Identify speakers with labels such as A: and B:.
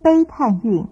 A: 悲叹韵